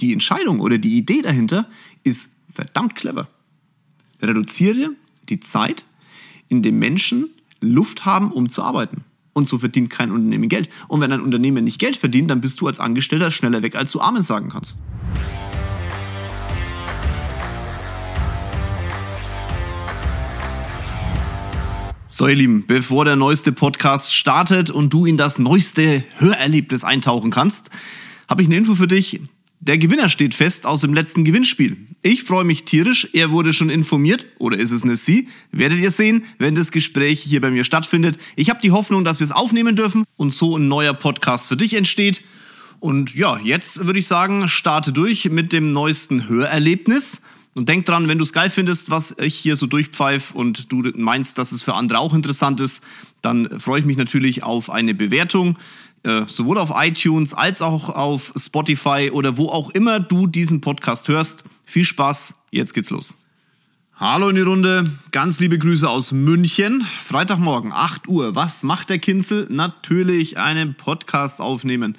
Die Entscheidung oder die Idee dahinter ist verdammt clever. Reduziere die Zeit, in der Menschen Luft haben, um zu arbeiten. Und so verdient kein Unternehmen Geld. Und wenn ein Unternehmen nicht Geld verdient, dann bist du als Angestellter schneller weg, als du Amen sagen kannst. So, ihr Lieben, bevor der neueste Podcast startet und du in das neueste Hörerlebnis eintauchen kannst, habe ich eine Info für dich. Der Gewinner steht fest aus dem letzten Gewinnspiel. Ich freue mich tierisch. Er wurde schon informiert. Oder ist es eine Sie? Werdet ihr sehen, wenn das Gespräch hier bei mir stattfindet. Ich habe die Hoffnung, dass wir es aufnehmen dürfen und so ein neuer Podcast für dich entsteht. Und ja, jetzt würde ich sagen, starte durch mit dem neuesten Hörerlebnis. Und denk dran, wenn du es geil findest, was ich hier so durchpfeife und du meinst, dass es für andere auch interessant ist, dann freue ich mich natürlich auf eine Bewertung, äh, sowohl auf iTunes als auch auf Spotify oder wo auch immer du diesen Podcast hörst. Viel Spaß, jetzt geht's los. Hallo in die Runde, ganz liebe Grüße aus München. Freitagmorgen, 8 Uhr. Was macht der Kinzel? Natürlich einen Podcast aufnehmen.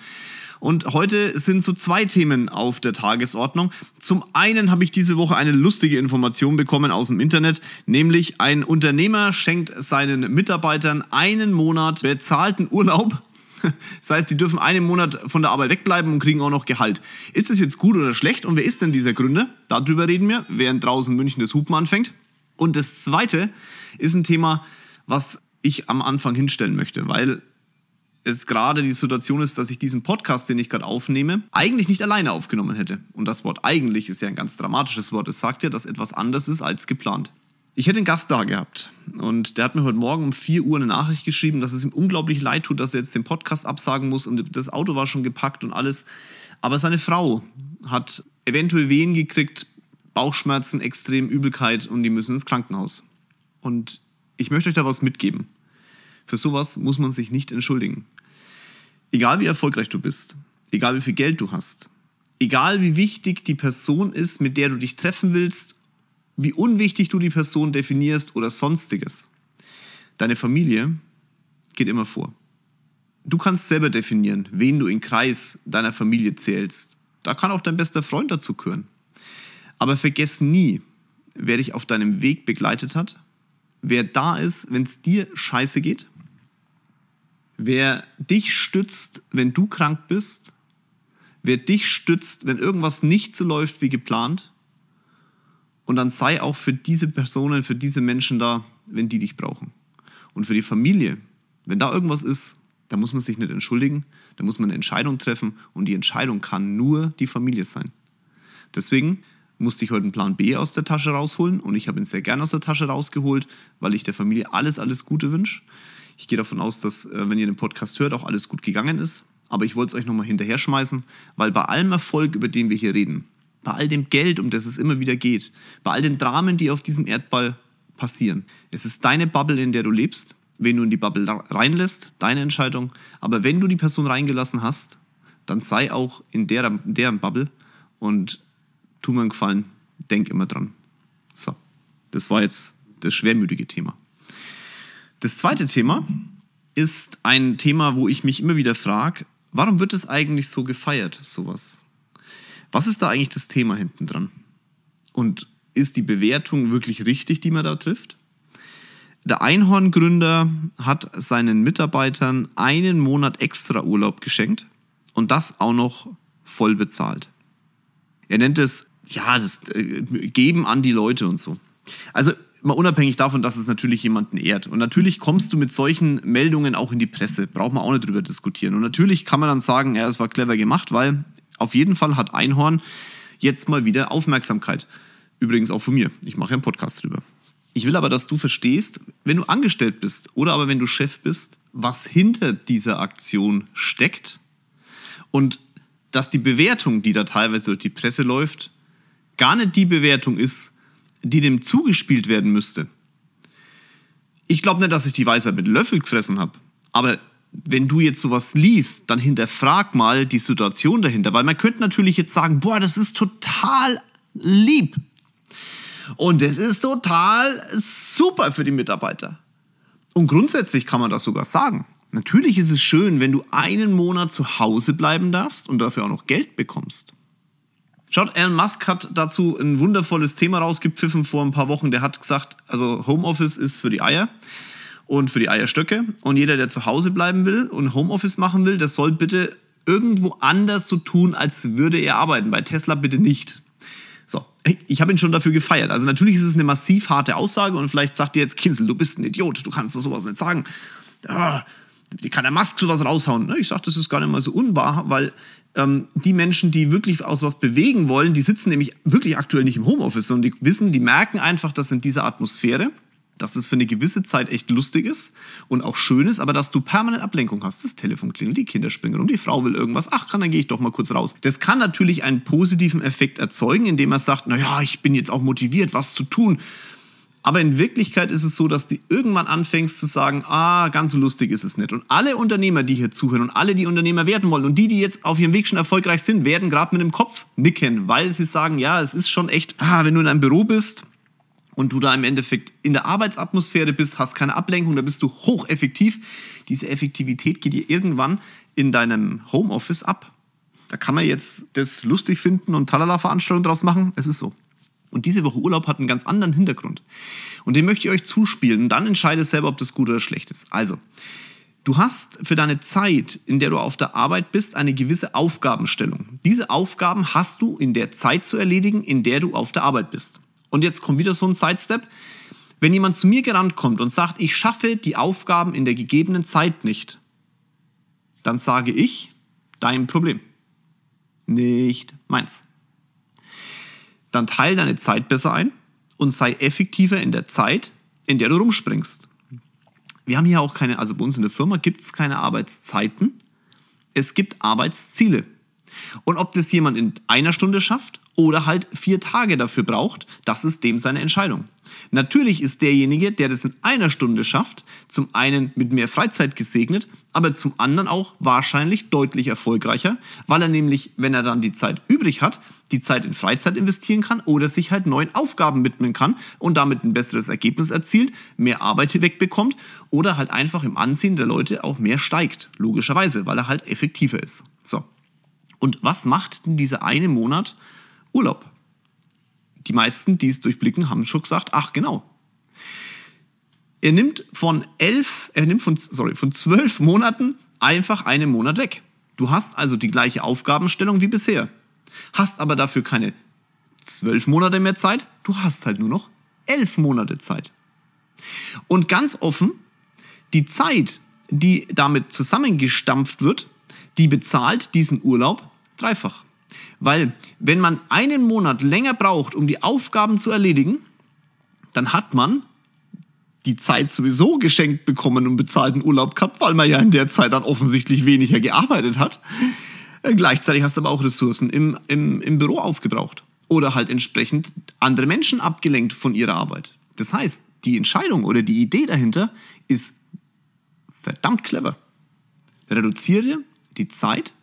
Und heute sind so zwei Themen auf der Tagesordnung. Zum einen habe ich diese Woche eine lustige Information bekommen aus dem Internet, nämlich ein Unternehmer schenkt seinen Mitarbeitern einen Monat bezahlten Urlaub. Das heißt, die dürfen einen Monat von der Arbeit wegbleiben und kriegen auch noch Gehalt. Ist das jetzt gut oder schlecht? Und wer ist denn dieser Gründer? Darüber reden wir, während draußen München das Hupen anfängt. Und das zweite ist ein Thema, was ich am Anfang hinstellen möchte, weil es gerade die Situation ist, dass ich diesen Podcast, den ich gerade aufnehme, eigentlich nicht alleine aufgenommen hätte. Und das Wort eigentlich ist ja ein ganz dramatisches Wort. Es sagt ja, dass etwas anders ist als geplant. Ich hätte einen Gast da gehabt und der hat mir heute Morgen um 4 Uhr eine Nachricht geschrieben, dass es ihm unglaublich leid tut, dass er jetzt den Podcast absagen muss und das Auto war schon gepackt und alles. Aber seine Frau hat eventuell Wehen gekriegt, Bauchschmerzen, extrem Übelkeit und die müssen ins Krankenhaus. Und ich möchte euch da was mitgeben. Für sowas muss man sich nicht entschuldigen. Egal wie erfolgreich du bist, egal wie viel Geld du hast, egal wie wichtig die Person ist, mit der du dich treffen willst, wie unwichtig du die Person definierst oder sonstiges, deine Familie geht immer vor. Du kannst selber definieren, wen du in Kreis deiner Familie zählst. Da kann auch dein bester Freund dazu gehören. Aber vergiss nie, wer dich auf deinem Weg begleitet hat, wer da ist, wenn es dir scheiße geht wer dich stützt, wenn du krank bist, wer dich stützt, wenn irgendwas nicht so läuft wie geplant. Und dann sei auch für diese Personen, für diese Menschen da, wenn die dich brauchen. Und für die Familie, wenn da irgendwas ist, da muss man sich nicht entschuldigen, da muss man eine Entscheidung treffen und die Entscheidung kann nur die Familie sein. Deswegen musste ich heute einen Plan B aus der Tasche rausholen und ich habe ihn sehr gerne aus der Tasche rausgeholt, weil ich der Familie alles, alles Gute wünsche. Ich gehe davon aus, dass, äh, wenn ihr den Podcast hört, auch alles gut gegangen ist. Aber ich wollte es euch nochmal hinterher schmeißen, weil bei allem Erfolg, über den wir hier reden, bei all dem Geld, um das es immer wieder geht, bei all den Dramen, die auf diesem Erdball passieren, es ist deine Bubble, in der du lebst. Wenn du in die Bubble reinlässt, deine Entscheidung. Aber wenn du die Person reingelassen hast, dann sei auch in deren, deren Bubble und tu mir einen Gefallen, denk immer dran. So, das war jetzt das schwermütige Thema. Das zweite Thema ist ein Thema, wo ich mich immer wieder frage, warum wird es eigentlich so gefeiert, sowas? Was ist da eigentlich das Thema hinten dran? Und ist die Bewertung wirklich richtig, die man da trifft? Der Einhorn-Gründer hat seinen Mitarbeitern einen Monat extra Urlaub geschenkt und das auch noch voll bezahlt. Er nennt es, ja, das äh, Geben an die Leute und so. Also mal unabhängig davon, dass es natürlich jemanden ehrt. Und natürlich kommst du mit solchen Meldungen auch in die Presse. Braucht man auch nicht drüber diskutieren. Und natürlich kann man dann sagen, ja, es war clever gemacht, weil auf jeden Fall hat Einhorn jetzt mal wieder Aufmerksamkeit. Übrigens auch von mir. Ich mache ja einen Podcast drüber. Ich will aber, dass du verstehst, wenn du angestellt bist oder aber wenn du Chef bist, was hinter dieser Aktion steckt und dass die Bewertung, die da teilweise durch die Presse läuft, gar nicht die Bewertung ist, die dem zugespielt werden müsste. Ich glaube nicht, dass ich die Weisheit mit Löffel gefressen habe. Aber wenn du jetzt sowas liest, dann hinterfrag mal die Situation dahinter. Weil man könnte natürlich jetzt sagen, boah, das ist total lieb. Und es ist total super für die Mitarbeiter. Und grundsätzlich kann man das sogar sagen. Natürlich ist es schön, wenn du einen Monat zu Hause bleiben darfst und dafür auch noch Geld bekommst. Schaut, Elon Musk hat dazu ein wundervolles Thema rausgepfiffen vor ein paar Wochen. Der hat gesagt, also Homeoffice ist für die Eier und für die Eierstöcke. Und jeder, der zu Hause bleiben will und Homeoffice machen will, der soll bitte irgendwo anders so tun, als würde er arbeiten. Bei Tesla bitte nicht. So, ich habe ihn schon dafür gefeiert. Also natürlich ist es eine massiv harte Aussage und vielleicht sagt ihr jetzt, Kinsel, du bist ein Idiot, du kannst doch sowas nicht sagen. Ah, kann der Musk sowas raushauen? Ne, ich sage, das ist gar nicht mal so unwahr, weil ähm, die Menschen, die wirklich aus was bewegen wollen, die sitzen nämlich wirklich aktuell nicht im Homeoffice, sondern die wissen, die merken einfach, dass in dieser Atmosphäre, dass das für eine gewisse Zeit echt lustig ist und auch schön ist, aber dass du permanent Ablenkung hast. Das Telefon klingelt, die Kinder springen rum, die Frau will irgendwas. Ach, kann, dann gehe ich doch mal kurz raus. Das kann natürlich einen positiven Effekt erzeugen, indem er sagt, na ja, ich bin jetzt auch motiviert, was zu tun. Aber in Wirklichkeit ist es so, dass du irgendwann anfängst zu sagen, ah, ganz so lustig ist es nicht. Und alle Unternehmer, die hier zuhören und alle, die Unternehmer werden wollen und die, die jetzt auf ihrem Weg schon erfolgreich sind, werden gerade mit dem Kopf nicken, weil sie sagen, ja, es ist schon echt, ah, wenn du in einem Büro bist und du da im Endeffekt in der Arbeitsatmosphäre bist, hast keine Ablenkung, da bist du hocheffektiv. Diese Effektivität geht dir irgendwann in deinem Homeoffice ab. Da kann man jetzt das lustig finden und Tralala-Veranstaltungen draus machen. Es ist so. Und diese Woche Urlaub hat einen ganz anderen Hintergrund. Und den möchte ich euch zuspielen. Und dann entscheide selber, ob das gut oder schlecht ist. Also, du hast für deine Zeit, in der du auf der Arbeit bist, eine gewisse Aufgabenstellung. Diese Aufgaben hast du in der Zeit zu erledigen, in der du auf der Arbeit bist. Und jetzt kommt wieder so ein Sidestep. Wenn jemand zu mir gerannt kommt und sagt, ich schaffe die Aufgaben in der gegebenen Zeit nicht, dann sage ich, dein Problem. Nicht meins dann teile deine Zeit besser ein und sei effektiver in der Zeit, in der du rumspringst. Wir haben hier auch keine, also bei uns in der Firma gibt es keine Arbeitszeiten, es gibt Arbeitsziele. Und ob das jemand in einer Stunde schafft oder halt vier Tage dafür braucht, das ist dem seine Entscheidung. Natürlich ist derjenige, der das in einer Stunde schafft, zum einen mit mehr Freizeit gesegnet, aber zum anderen auch wahrscheinlich deutlich erfolgreicher, weil er nämlich, wenn er dann die Zeit übrig hat, die Zeit in Freizeit investieren kann oder sich halt neuen Aufgaben widmen kann und damit ein besseres Ergebnis erzielt, mehr Arbeit wegbekommt oder halt einfach im Ansehen der Leute auch mehr steigt, logischerweise, weil er halt effektiver ist. So. Und was macht denn dieser eine Monat Urlaub? die meisten, die es durchblicken, haben schon gesagt, ach genau. Er nimmt von elf, er nimmt von, sorry, von zwölf Monaten einfach einen Monat weg. Du hast also die gleiche Aufgabenstellung wie bisher. Hast aber dafür keine zwölf Monate mehr Zeit, du hast halt nur noch elf Monate Zeit. Und ganz offen, die Zeit, die damit zusammengestampft wird, die bezahlt diesen Urlaub dreifach. Weil wenn man einen Monat länger braucht, um die Aufgaben zu erledigen, dann hat man die Zeit sowieso geschenkt bekommen und bezahlten Urlaub gehabt, weil man ja in der Zeit dann offensichtlich weniger gearbeitet hat. Äh, gleichzeitig hast du aber auch Ressourcen im, im, im Büro aufgebraucht oder halt entsprechend andere Menschen abgelenkt von ihrer Arbeit. Das heißt, die Entscheidung oder die Idee dahinter ist verdammt clever. Reduziere die Zeit,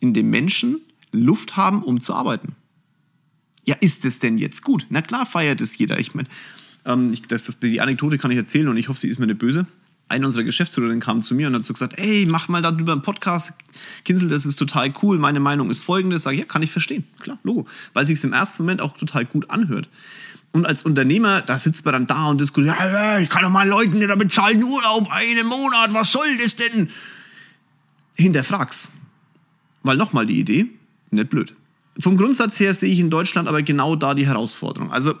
in dem Menschen Luft haben, um zu arbeiten. Ja, ist es denn jetzt gut? Na klar feiert es jeder. Ich meine, ähm, die Anekdote kann ich erzählen und ich hoffe, sie ist mir nicht böse. Eine unserer Geschäftsführerinnen kam zu mir und hat so gesagt, ey, mach mal darüber einen Podcast. Kinsel, das ist total cool. Meine Meinung ist folgende. Sag ich, ja, kann ich verstehen. Klar, Logo. Weil sich im ersten Moment auch total gut anhört. Und als Unternehmer, da sitzt man dann da und diskutiert, ja, ich kann doch mal Leuten nicht bezahlen Urlaub einen Monat, was soll das denn? Hinterfrag's. Weil nochmal die Idee, nicht blöd. Vom Grundsatz her sehe ich in Deutschland aber genau da die Herausforderung. Also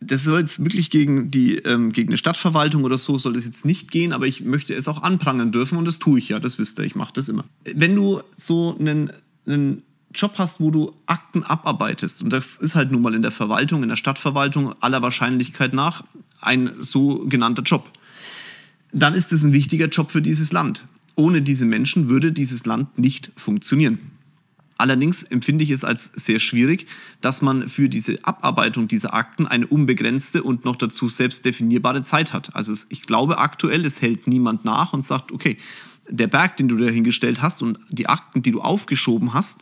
das soll jetzt wirklich gegen, die, ähm, gegen eine Stadtverwaltung oder so soll das jetzt nicht gehen, aber ich möchte es auch anprangern dürfen und das tue ich ja, das wisst ihr, ich mache das immer. Wenn du so einen, einen Job hast, wo du Akten abarbeitest, und das ist halt nun mal in der Verwaltung, in der Stadtverwaltung aller Wahrscheinlichkeit nach ein sogenannter Job, dann ist es ein wichtiger Job für dieses Land. Ohne diese Menschen würde dieses Land nicht funktionieren. Allerdings empfinde ich es als sehr schwierig, dass man für diese Abarbeitung dieser Akten eine unbegrenzte und noch dazu selbst definierbare Zeit hat. Also ich glaube aktuell, es hält niemand nach und sagt, okay, der Berg, den du dahingestellt hast und die Akten, die du aufgeschoben hast,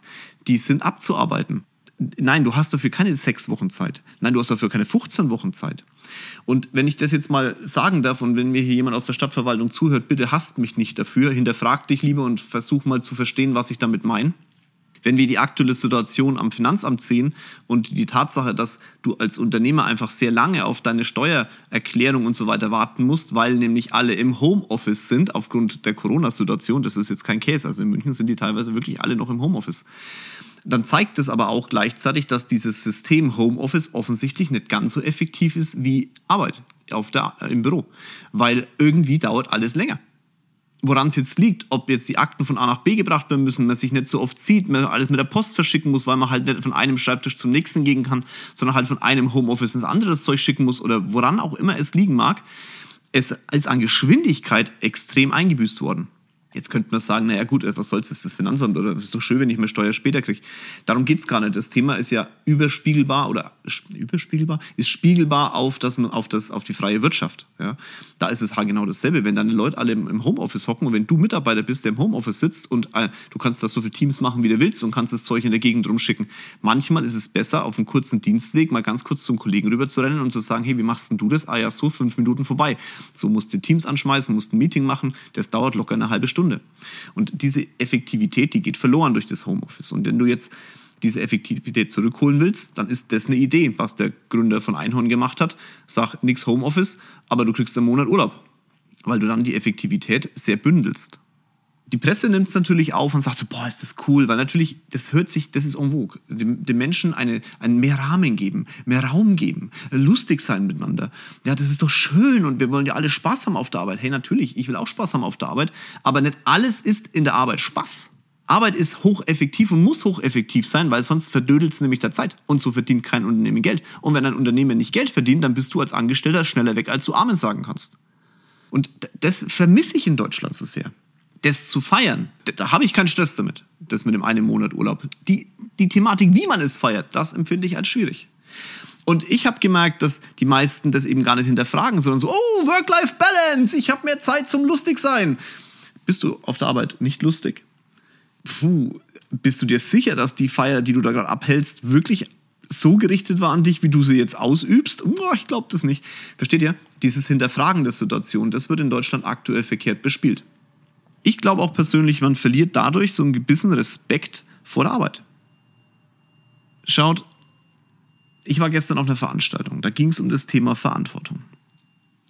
die sind abzuarbeiten. Nein, du hast dafür keine sechs Wochen Zeit. Nein, du hast dafür keine 15 Wochen Zeit. Und wenn ich das jetzt mal sagen darf und wenn mir hier jemand aus der Stadtverwaltung zuhört, bitte hasst mich nicht dafür, hinterfrag dich lieber und versuch mal zu verstehen, was ich damit meine. Wenn wir die aktuelle Situation am Finanzamt sehen und die Tatsache, dass du als Unternehmer einfach sehr lange auf deine Steuererklärung und so weiter warten musst, weil nämlich alle im Homeoffice sind aufgrund der Corona-Situation, das ist jetzt kein Case, also in München sind die teilweise wirklich alle noch im Homeoffice. Dann zeigt es aber auch gleichzeitig, dass dieses System Homeoffice offensichtlich nicht ganz so effektiv ist wie Arbeit auf der, im Büro, weil irgendwie dauert alles länger woran es jetzt liegt, ob jetzt die Akten von A nach B gebracht werden müssen, man sich nicht so oft sieht, man alles mit der Post verschicken muss, weil man halt nicht von einem Schreibtisch zum nächsten gehen kann, sondern halt von einem Homeoffice ins andere das Zeug schicken muss oder woran auch immer es liegen mag. Es ist an Geschwindigkeit extrem eingebüßt worden. Jetzt könnte man sagen, naja gut, was soll's, ist das Finanzamt oder ist doch schön, wenn ich mehr Steuer später kriege. Darum geht's gar nicht. Das Thema ist ja überspiegelbar oder überspiegelbar, ist spiegelbar auf, das, auf, das, auf die freie Wirtschaft. Ja? Da ist es halt genau dasselbe. Wenn deine Leute alle im Homeoffice hocken und wenn du Mitarbeiter bist, der im Homeoffice sitzt und äh, du kannst das so viele Teams machen, wie du willst und kannst das Zeug in der Gegend rumschicken. Manchmal ist es besser, auf einem kurzen Dienstweg mal ganz kurz zum Kollegen rüber zu rennen und zu sagen, hey, wie machst denn du das? Ah ja, so fünf Minuten vorbei. So musst du Teams anschmeißen, musst ein Meeting machen. Das dauert locker eine halbe Stunde. Stunde. Und diese Effektivität, die geht verloren durch das Homeoffice. Und wenn du jetzt diese Effektivität zurückholen willst, dann ist das eine Idee, was der Gründer von Einhorn gemacht hat. Sag nichts Homeoffice, aber du kriegst einen Monat Urlaub, weil du dann die Effektivität sehr bündelst die Presse nimmt es natürlich auf und sagt so, boah, ist das cool, weil natürlich, das hört sich, das ist en vogue. Dem, dem Menschen eine, einen mehr Rahmen geben, mehr Raum geben, lustig sein miteinander. Ja, das ist doch schön und wir wollen ja alle Spaß haben auf der Arbeit. Hey, natürlich, ich will auch Spaß haben auf der Arbeit, aber nicht alles ist in der Arbeit Spaß. Arbeit ist hocheffektiv und muss hocheffektiv sein, weil sonst verdödelt es nämlich der Zeit. Und so verdient kein Unternehmen Geld. Und wenn ein Unternehmen nicht Geld verdient, dann bist du als Angestellter schneller weg, als du Amen sagen kannst. Und das vermisse ich in Deutschland so sehr das zu feiern, da habe ich keinen Stress damit, das mit dem einen Monat Urlaub. Die, die Thematik, wie man es feiert, das empfinde ich als schwierig. Und ich habe gemerkt, dass die meisten das eben gar nicht hinterfragen, sondern so, oh, Work-Life-Balance, ich habe mehr Zeit zum Lustigsein. Bist du auf der Arbeit nicht lustig? Puh, bist du dir sicher, dass die Feier, die du da gerade abhältst, wirklich so gerichtet war an dich, wie du sie jetzt ausübst? Oh, ich glaube das nicht. Versteht ihr? Dieses Hinterfragen der Situation, das wird in Deutschland aktuell verkehrt bespielt. Ich glaube auch persönlich, man verliert dadurch so einen gewissen Respekt vor der Arbeit. Schaut, ich war gestern auf einer Veranstaltung, da ging es um das Thema Verantwortung.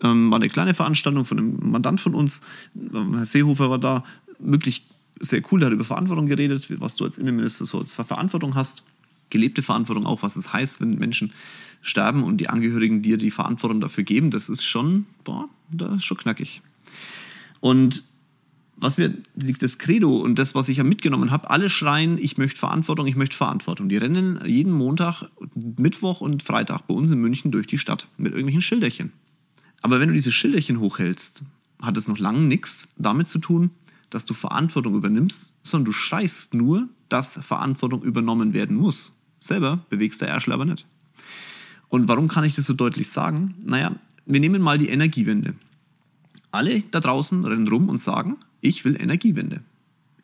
Ähm, war eine kleine Veranstaltung von einem Mandant von uns, ähm, Herr Seehofer war da, wirklich sehr cool, der hat über Verantwortung geredet, was du als Innenminister so als Verantwortung hast. Gelebte Verantwortung auch, was es heißt, wenn Menschen sterben und die Angehörigen dir die Verantwortung dafür geben, das ist schon, boah, das ist schon knackig. Und was wir, das Credo und das, was ich ja mitgenommen habe, alle schreien, ich möchte Verantwortung, ich möchte Verantwortung. Die rennen jeden Montag, Mittwoch und Freitag bei uns in München durch die Stadt mit irgendwelchen Schilderchen. Aber wenn du diese Schilderchen hochhältst, hat es noch lange nichts damit zu tun, dass du Verantwortung übernimmst, sondern du schreist nur, dass Verantwortung übernommen werden muss. Selber bewegst der Ärschel aber nicht. Und warum kann ich das so deutlich sagen? Naja, wir nehmen mal die Energiewende. Alle da draußen rennen rum und sagen, ich will Energiewende.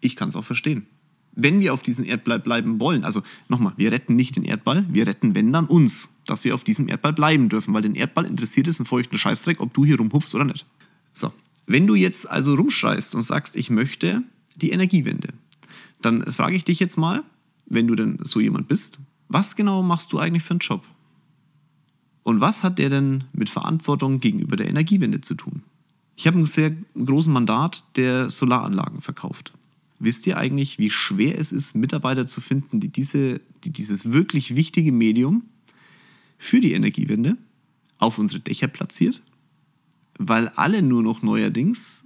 Ich kann es auch verstehen. Wenn wir auf diesem Erdball bleiben wollen, also nochmal, wir retten nicht den Erdball, wir retten, wenn dann uns, dass wir auf diesem Erdball bleiben dürfen, weil den Erdball interessiert es einen feuchten Scheißdreck, ob du hier rumhupfst oder nicht. So, wenn du jetzt also rumschreist und sagst, ich möchte die Energiewende, dann frage ich dich jetzt mal, wenn du denn so jemand bist, was genau machst du eigentlich für einen Job? Und was hat der denn mit Verantwortung gegenüber der Energiewende zu tun? Ich habe einen sehr großen Mandat, der Solaranlagen verkauft. Wisst ihr eigentlich, wie schwer es ist, Mitarbeiter zu finden, die, diese, die dieses wirklich wichtige Medium für die Energiewende auf unsere Dächer platziert? Weil alle nur noch neuerdings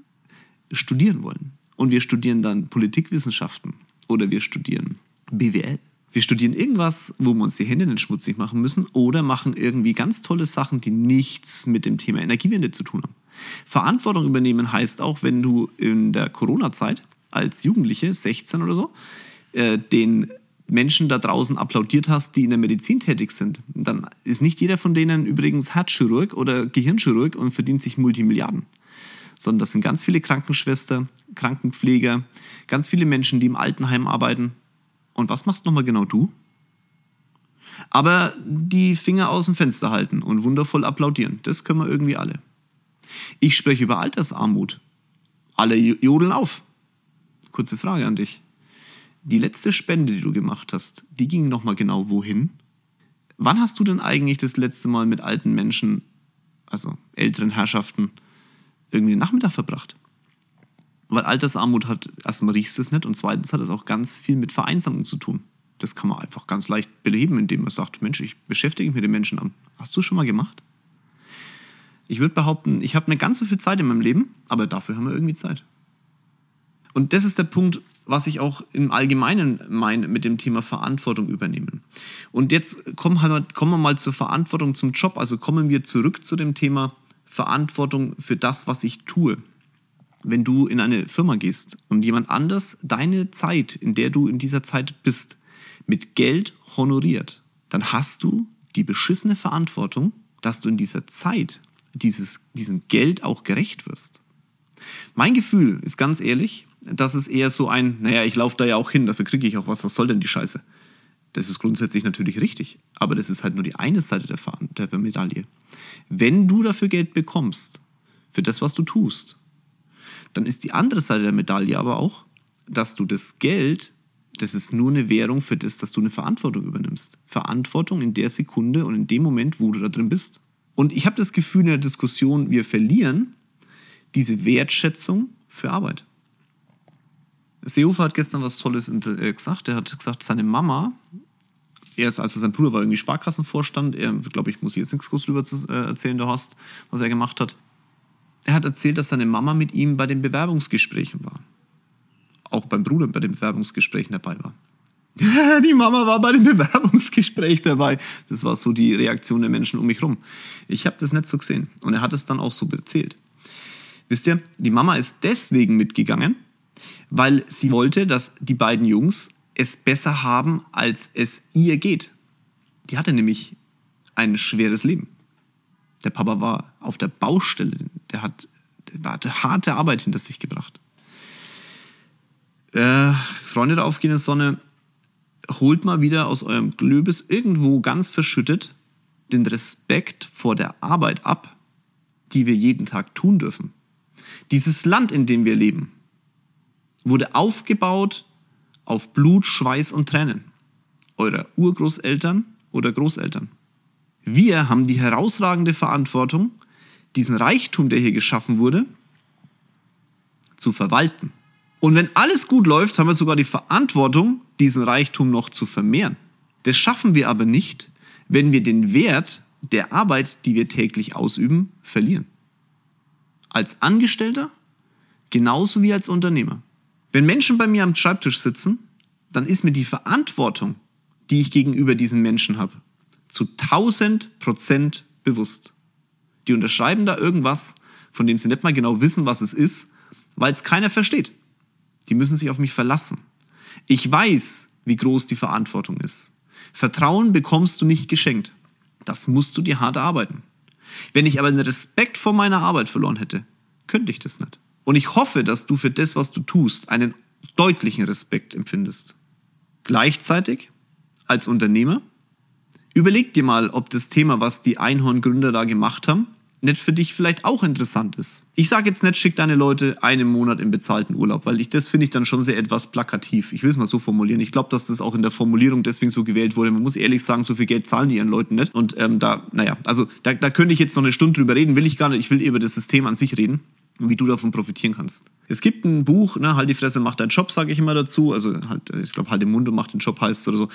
studieren wollen. Und wir studieren dann Politikwissenschaften oder wir studieren BWL. Wir studieren irgendwas, wo wir uns die Hände nicht schmutzig machen müssen oder machen irgendwie ganz tolle Sachen, die nichts mit dem Thema Energiewende zu tun haben. Verantwortung übernehmen heißt auch, wenn du in der Corona-Zeit als Jugendliche, 16 oder so, äh, den Menschen da draußen applaudiert hast, die in der Medizin tätig sind, dann ist nicht jeder von denen übrigens Herzchirurg oder Gehirnchirurg und verdient sich Multimilliarden. Sondern das sind ganz viele Krankenschwester, Krankenpfleger, ganz viele Menschen, die im Altenheim arbeiten. Und was machst nochmal genau du? Aber die Finger aus dem Fenster halten und wundervoll applaudieren, das können wir irgendwie alle. Ich spreche über Altersarmut. Alle jodeln auf. Kurze Frage an dich. die letzte Spende, die du gemacht hast, die ging nochmal genau wohin? Wann hast du denn eigentlich das letzte Mal mit alten Menschen, also älteren Herrschaften, irgendwie den Nachmittag verbracht? Weil Altersarmut hat, erstmal riechst du es nicht und zweitens hat es auch ganz viel mit Vereinsamung zu tun. Das kann man einfach ganz leicht beleben, indem man sagt, Mensch, ich beschäftige mich mit den Menschen. Hast du schon mal gemacht? Ich würde behaupten, ich habe nicht ganz so viel Zeit in meinem Leben, aber dafür haben wir irgendwie Zeit. Und das ist der Punkt, was ich auch im Allgemeinen meine mit dem Thema Verantwortung übernehmen. Und jetzt kommen, wir, kommen wir mal zur Verantwortung zum Job. Also kommen wir zurück zu dem Thema Verantwortung für das, was ich tue. Wenn du in eine Firma gehst und jemand anders deine Zeit, in der du in dieser Zeit bist, mit Geld honoriert, dann hast du die beschissene Verantwortung, dass du in dieser Zeit dieses, diesem Geld auch gerecht wirst. Mein Gefühl ist ganz ehrlich, dass es eher so ein, naja, ich laufe da ja auch hin, dafür kriege ich auch was, was soll denn die Scheiße? Das ist grundsätzlich natürlich richtig, aber das ist halt nur die eine Seite der, der Medaille. Wenn du dafür Geld bekommst, für das, was du tust, dann ist die andere Seite der Medaille aber auch, dass du das Geld, das ist nur eine Währung für das, dass du eine Verantwortung übernimmst. Verantwortung in der Sekunde und in dem Moment, wo du da drin bist. Und ich habe das Gefühl in der Diskussion, wir verlieren diese Wertschätzung für Arbeit. Seehofer hat gestern was Tolles äh, gesagt. Er hat gesagt, seine Mama, er ist, also sein Bruder war irgendwie Sparkassenvorstand. Er, glaube ich, muss jetzt nichts groß drüber äh, erzählen, der Horst, was er gemacht hat. Er hat erzählt, dass seine Mama mit ihm bei den Bewerbungsgesprächen war. Auch beim Bruder bei den Bewerbungsgesprächen dabei war. die Mama war bei dem Bewerbungsgespräch dabei. Das war so die Reaktion der Menschen um mich herum. Ich habe das nicht so gesehen. Und er hat es dann auch so erzählt. Wisst ihr, die Mama ist deswegen mitgegangen, weil sie wollte, dass die beiden Jungs es besser haben, als es ihr geht. Die hatte nämlich ein schweres Leben. Der Papa war auf der Baustelle, der hat, der hatte harte Arbeit hinter sich gebracht. Äh, Freunde der aufgehenden Sonne, holt mal wieder aus eurem Glöbis irgendwo ganz verschüttet den Respekt vor der Arbeit ab, die wir jeden Tag tun dürfen. Dieses Land, in dem wir leben, wurde aufgebaut auf Blut, Schweiß und Tränen eurer Urgroßeltern oder Großeltern. Wir haben die herausragende Verantwortung, diesen Reichtum, der hier geschaffen wurde, zu verwalten. Und wenn alles gut läuft, haben wir sogar die Verantwortung, diesen Reichtum noch zu vermehren. Das schaffen wir aber nicht, wenn wir den Wert der Arbeit, die wir täglich ausüben, verlieren. Als Angestellter genauso wie als Unternehmer. Wenn Menschen bei mir am Schreibtisch sitzen, dann ist mir die Verantwortung, die ich gegenüber diesen Menschen habe, zu 1000 Prozent bewusst. Die unterschreiben da irgendwas, von dem sie nicht mal genau wissen, was es ist, weil es keiner versteht. Die müssen sich auf mich verlassen. Ich weiß, wie groß die Verantwortung ist. Vertrauen bekommst du nicht geschenkt. Das musst du dir hart arbeiten. Wenn ich aber den Respekt vor meiner Arbeit verloren hätte, könnte ich das nicht. Und ich hoffe, dass du für das, was du tust, einen deutlichen Respekt empfindest. Gleichzeitig, als Unternehmer, überleg dir mal, ob das Thema, was die Einhorngründer da gemacht haben, nicht für dich vielleicht auch interessant ist. Ich sage jetzt nicht, schick deine Leute einen Monat im bezahlten Urlaub, weil ich das finde ich dann schon sehr etwas plakativ. Ich will es mal so formulieren. Ich glaube, dass das auch in der Formulierung deswegen so gewählt wurde. Man muss ehrlich sagen, so viel Geld zahlen die ihren Leuten nicht. Und ähm, da, naja, also da, da könnte ich jetzt noch eine Stunde drüber reden, will ich gar nicht. Ich will über das System an sich reden und wie du davon profitieren kannst. Es gibt ein Buch, ne, halt die Fresse, mach deinen Job, sage ich immer dazu. Also halt, ich glaube, halt den Mund und mach den Job heißt oder so.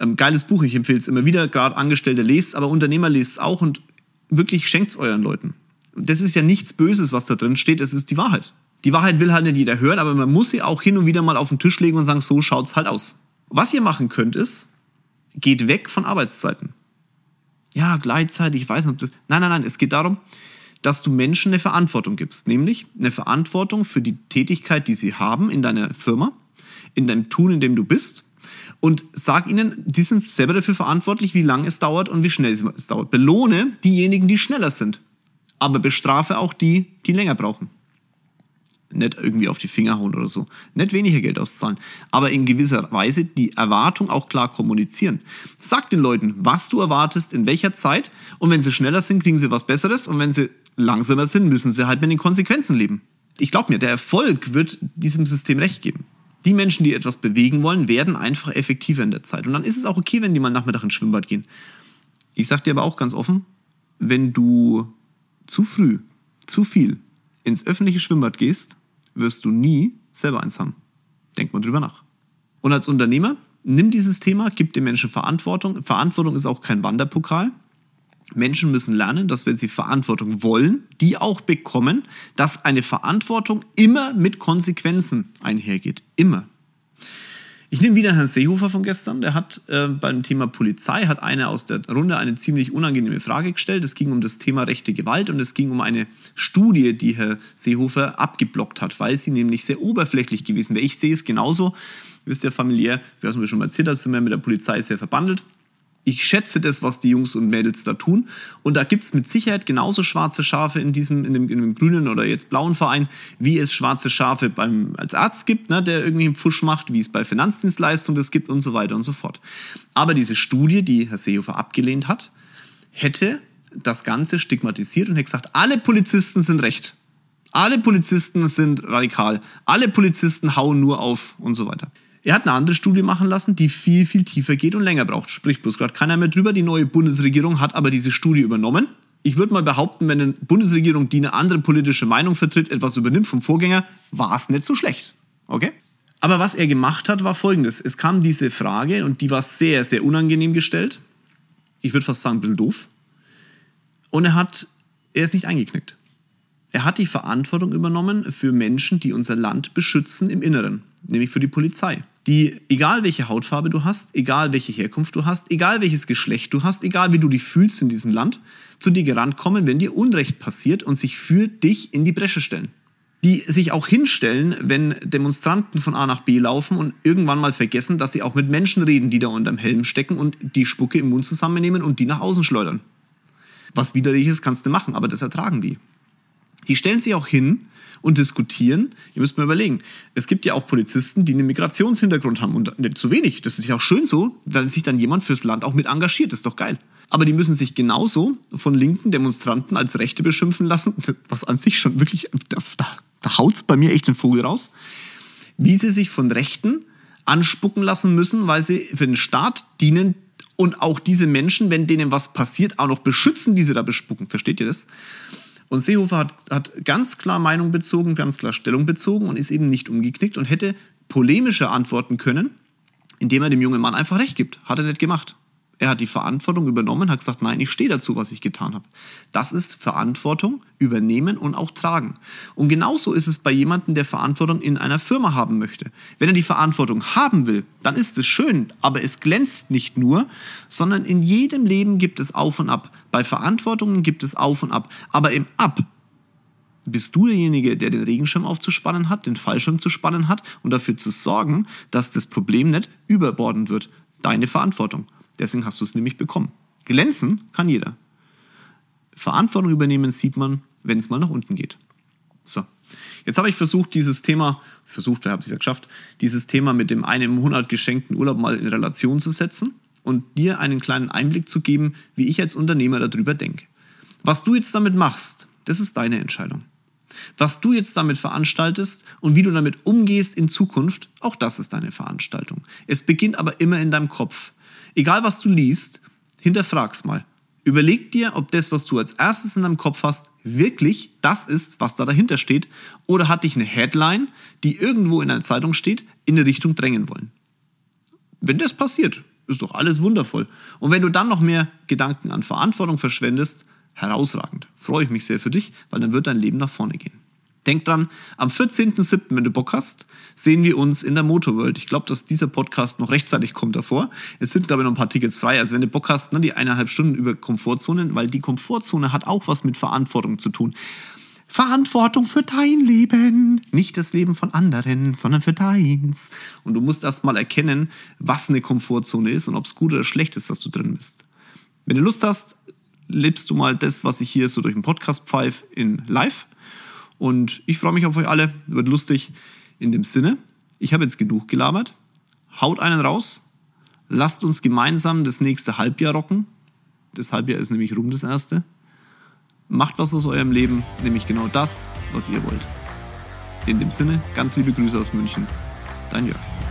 Ähm, geiles Buch, ich empfehle es immer wieder. Gerade Angestellte lest, aber Unternehmer lest es auch und wirklich schenkt es euren Leuten. Das ist ja nichts Böses, was da drin steht, es ist die Wahrheit. Die Wahrheit will halt nicht jeder hören, aber man muss sie auch hin und wieder mal auf den Tisch legen und sagen, so schaut's halt aus. Was ihr machen könnt ist, geht weg von Arbeitszeiten. Ja, Gleitzeit, ich weiß nicht, ob das. Nein, nein, nein, es geht darum, dass du Menschen eine Verantwortung gibst, nämlich eine Verantwortung für die Tätigkeit, die sie haben in deiner Firma, in deinem Tun, in dem du bist und sag ihnen, die sind selber dafür verantwortlich, wie lange es dauert und wie schnell es dauert. Belohne diejenigen, die schneller sind, aber bestrafe auch die, die länger brauchen. Nicht irgendwie auf die Finger hauen oder so. Nicht weniger Geld auszahlen, aber in gewisser Weise die Erwartung auch klar kommunizieren. Sag den Leuten, was du erwartest, in welcher Zeit und wenn sie schneller sind, kriegen sie was Besseres und wenn sie langsamer sind, müssen sie halt mit den Konsequenzen leben. Ich glaube mir, der Erfolg wird diesem System recht geben. Die Menschen, die etwas bewegen wollen, werden einfach effektiver in der Zeit. Und dann ist es auch okay, wenn die mal Nachmittag ins Schwimmbad gehen. Ich sag dir aber auch ganz offen, wenn du zu früh, zu viel ins öffentliche Schwimmbad gehst, wirst du nie selber eins haben. Denk mal drüber nach. Und als Unternehmer, nimm dieses Thema, gib den Menschen Verantwortung. Verantwortung ist auch kein Wanderpokal. Menschen müssen lernen, dass wenn sie Verantwortung wollen, die auch bekommen, dass eine Verantwortung immer mit Konsequenzen einhergeht. Immer. Ich nehme wieder Herrn Seehofer von gestern. Der hat äh, beim Thema Polizei hat eine aus der Runde eine ziemlich unangenehme Frage gestellt. Es ging um das Thema rechte Gewalt und es ging um eine Studie, die Herr Seehofer abgeblockt hat, weil sie nämlich sehr oberflächlich gewesen wäre. Ich sehe es genauso. Ihr wisst ja familiär, wie hast mir schon mal erzählt, als sind wir mit der Polizei sehr verbandelt ich schätze das, was die Jungs und Mädels da tun. Und da gibt es mit Sicherheit genauso schwarze Schafe in diesem, in dem, in dem grünen oder jetzt blauen Verein, wie es schwarze Schafe beim, als Arzt gibt, ne, der irgendwie einen Pfusch macht, wie es bei Finanzdienstleistungen das gibt und so weiter und so fort. Aber diese Studie, die Herr Seehofer abgelehnt hat, hätte das Ganze stigmatisiert und hätte gesagt, alle Polizisten sind recht. Alle Polizisten sind radikal. Alle Polizisten hauen nur auf und so weiter. Er hat eine andere Studie machen lassen, die viel, viel tiefer geht und länger braucht. Spricht bloß gerade keiner mehr drüber. Die neue Bundesregierung hat aber diese Studie übernommen. Ich würde mal behaupten, wenn eine Bundesregierung, die eine andere politische Meinung vertritt, etwas übernimmt vom Vorgänger, war es nicht so schlecht. Okay? Aber was er gemacht hat, war folgendes. Es kam diese Frage und die war sehr, sehr unangenehm gestellt. Ich würde fast sagen, ein bisschen doof. Und er hat, er ist nicht eingeknickt. Er hat die Verantwortung übernommen für Menschen, die unser Land beschützen im Inneren, nämlich für die Polizei die, egal welche Hautfarbe du hast, egal welche Herkunft du hast, egal welches Geschlecht du hast, egal wie du dich fühlst in diesem Land, zu dir gerannt kommen, wenn dir Unrecht passiert und sich für dich in die Bresche stellen. Die sich auch hinstellen, wenn Demonstranten von A nach B laufen und irgendwann mal vergessen, dass sie auch mit Menschen reden, die da unterm Helm stecken und die Spucke im Mund zusammennehmen und die nach außen schleudern. Was widerliches kannst du machen, aber das ertragen die. Die stellen sich auch hin und diskutieren. Ihr müsst mal überlegen, es gibt ja auch Polizisten, die einen Migrationshintergrund haben und nicht zu wenig. Das ist ja auch schön so, weil sich dann jemand fürs Land auch mit engagiert. Das ist doch geil. Aber die müssen sich genauso von linken Demonstranten als Rechte beschimpfen lassen, was an sich schon wirklich, da, da, da haut es bei mir echt den Vogel raus, wie sie sich von Rechten anspucken lassen müssen, weil sie für den Staat dienen und auch diese Menschen, wenn denen was passiert, auch noch beschützen, die sie da bespucken. Versteht ihr das? Und Seehofer hat, hat ganz klar Meinung bezogen, ganz klar Stellung bezogen und ist eben nicht umgeknickt und hätte polemischer antworten können, indem er dem jungen Mann einfach recht gibt. Hat er nicht gemacht. Er hat die Verantwortung übernommen, hat gesagt, nein, ich stehe dazu, was ich getan habe. Das ist Verantwortung übernehmen und auch tragen. Und genauso ist es bei jemandem, der Verantwortung in einer Firma haben möchte. Wenn er die Verantwortung haben will, dann ist es schön, aber es glänzt nicht nur, sondern in jedem Leben gibt es Auf und Ab. Bei Verantwortungen gibt es Auf und Ab. Aber im Ab bist du derjenige, der den Regenschirm aufzuspannen hat, den Fallschirm zu spannen hat und dafür zu sorgen, dass das Problem nicht überbordend wird. Deine Verantwortung. Deswegen hast du es nämlich bekommen. Glänzen kann jeder. Verantwortung übernehmen sieht man, wenn es mal nach unten geht. So. Jetzt habe ich versucht, dieses Thema, versucht, wir haben es ja geschafft, dieses Thema mit dem einen Monat geschenkten Urlaub mal in Relation zu setzen und dir einen kleinen Einblick zu geben, wie ich als Unternehmer darüber denke. Was du jetzt damit machst, das ist deine Entscheidung. Was du jetzt damit veranstaltest und wie du damit umgehst in Zukunft, auch das ist deine Veranstaltung. Es beginnt aber immer in deinem Kopf egal was du liest, hinterfrag's mal. Überleg dir, ob das, was du als erstes in deinem Kopf hast, wirklich das ist, was da dahinter steht, oder hat dich eine Headline, die irgendwo in einer Zeitung steht, in eine Richtung drängen wollen. Wenn das passiert, ist doch alles wundervoll. Und wenn du dann noch mehr Gedanken an Verantwortung verschwendest, herausragend. Freue ich mich sehr für dich, weil dann wird dein Leben nach vorne gehen. Denk dran, am 14.07., wenn du Bock hast, sehen wir uns in der Motorworld. Ich glaube, dass dieser Podcast noch rechtzeitig kommt davor. Es sind, glaube ich, noch ein paar Tickets frei. Also wenn du Bock hast, ne, die eineinhalb Stunden über Komfortzonen, weil die Komfortzone hat auch was mit Verantwortung zu tun. Verantwortung für dein Leben. Nicht das Leben von anderen, sondern für deins. Und du musst erst mal erkennen, was eine Komfortzone ist und ob es gut oder schlecht ist, dass du drin bist. Wenn du Lust hast, lebst du mal das, was ich hier so durch den Podcast pfeife, in live. Und ich freue mich auf euch alle. Wird lustig. In dem Sinne, ich habe jetzt genug gelabert. Haut einen raus. Lasst uns gemeinsam das nächste Halbjahr rocken. Das Halbjahr ist nämlich rum das erste. Macht was aus eurem Leben, nämlich genau das, was ihr wollt. In dem Sinne, ganz liebe Grüße aus München. dein Jörg.